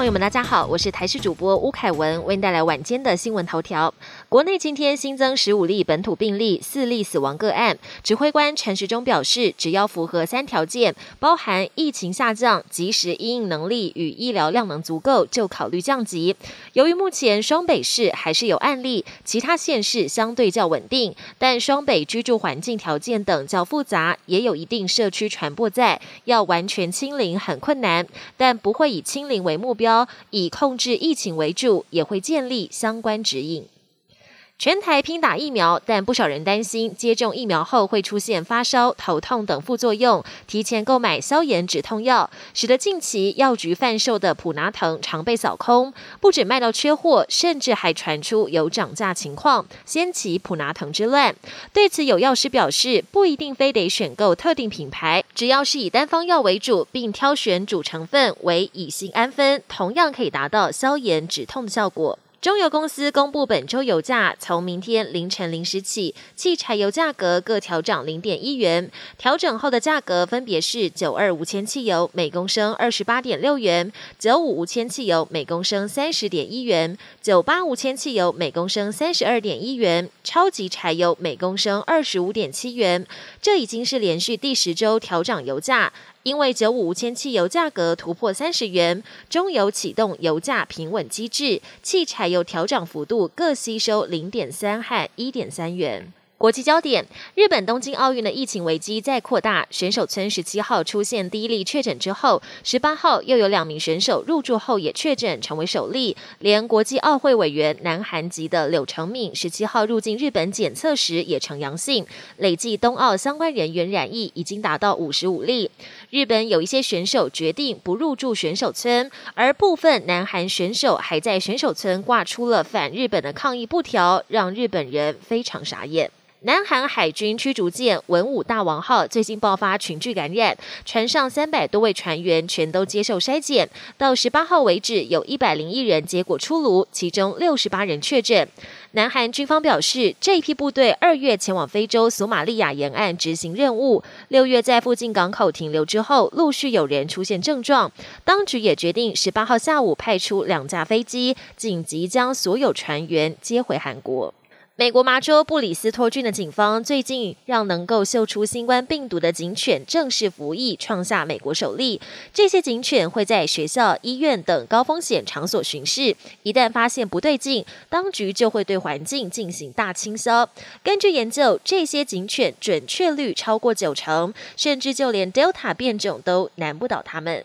朋友们，大家好，我是台视主播吴凯文，为您带来晚间的新闻头条。国内今天新增十五例本土病例，四例死亡个案。指挥官陈时中表示，只要符合三条件，包含疫情下降、及时应应能力与医疗量能足够，就考虑降级。由于目前双北市还是有案例，其他县市相对较稳定，但双北居住环境条件等较复杂，也有一定社区传播在，要完全清零很困难，但不会以清零为目标，以控制疫情为主，也会建立相关指引。全台拼打疫苗，但不少人担心接种疫苗后会出现发烧、头痛等副作用，提前购买消炎止痛药，使得近期药局贩售的普拿疼常被扫空，不止卖到缺货，甚至还传出有涨价情况，掀起普拿疼之乱。对此，有药师表示，不一定非得选购特定品牌，只要是以单方药为主，并挑选主成分为乙酰氨酚，同样可以达到消炎止痛的效果。中油公司公布本周油价，从明天凌晨零时起，汽柴油价格各调涨零点一元。调整后的价格分别是：九二无铅汽油每公升二十八点六元，九五无铅汽油每公升三十点一元，九八无铅汽油每公升三十二点一元，超级柴油每公升二十五点七元。这已经是连续第十周调涨油价。因为九五无铅汽油价格突破三十元，中油启动油价平稳机制，汽柴油调涨幅度各吸收零点三和一点三元。国际焦点：日本东京奥运的疫情危机再扩大。选手村十七号出现第一例确诊之后，十八号又有两名选手入住后也确诊，成为首例。连国际奥会委员南韩籍的柳成敏十七号入境日本检测时也呈阳性，累计冬奥相关人员染疫已经达到五十五例。日本有一些选手决定不入住选手村，而部分南韩选手还在选手村挂出了反日本的抗议布条，让日本人非常傻眼。南韩海军驱逐舰文武大王号最近爆发群聚感染，船上三百多位船员全都接受筛检，到十八号为止，有一百零一人结果出炉，其中六十八人确诊。南韩军方表示，这一批部队二月前往非洲索马利亚沿岸执行任务，六月在附近港口停留之后，陆续有人出现症状，当局也决定十八号下午派出两架飞机，紧急将所有船员接回韩国。美国麻州布里斯托郡的警方最近让能够嗅出新冠病毒的警犬正式服役，创下美国首例。这些警犬会在学校、医院等高风险场所巡视，一旦发现不对劲，当局就会对环境进行大清消。根据研究，这些警犬准确率超过九成，甚至就连 Delta 变种都难不倒他们。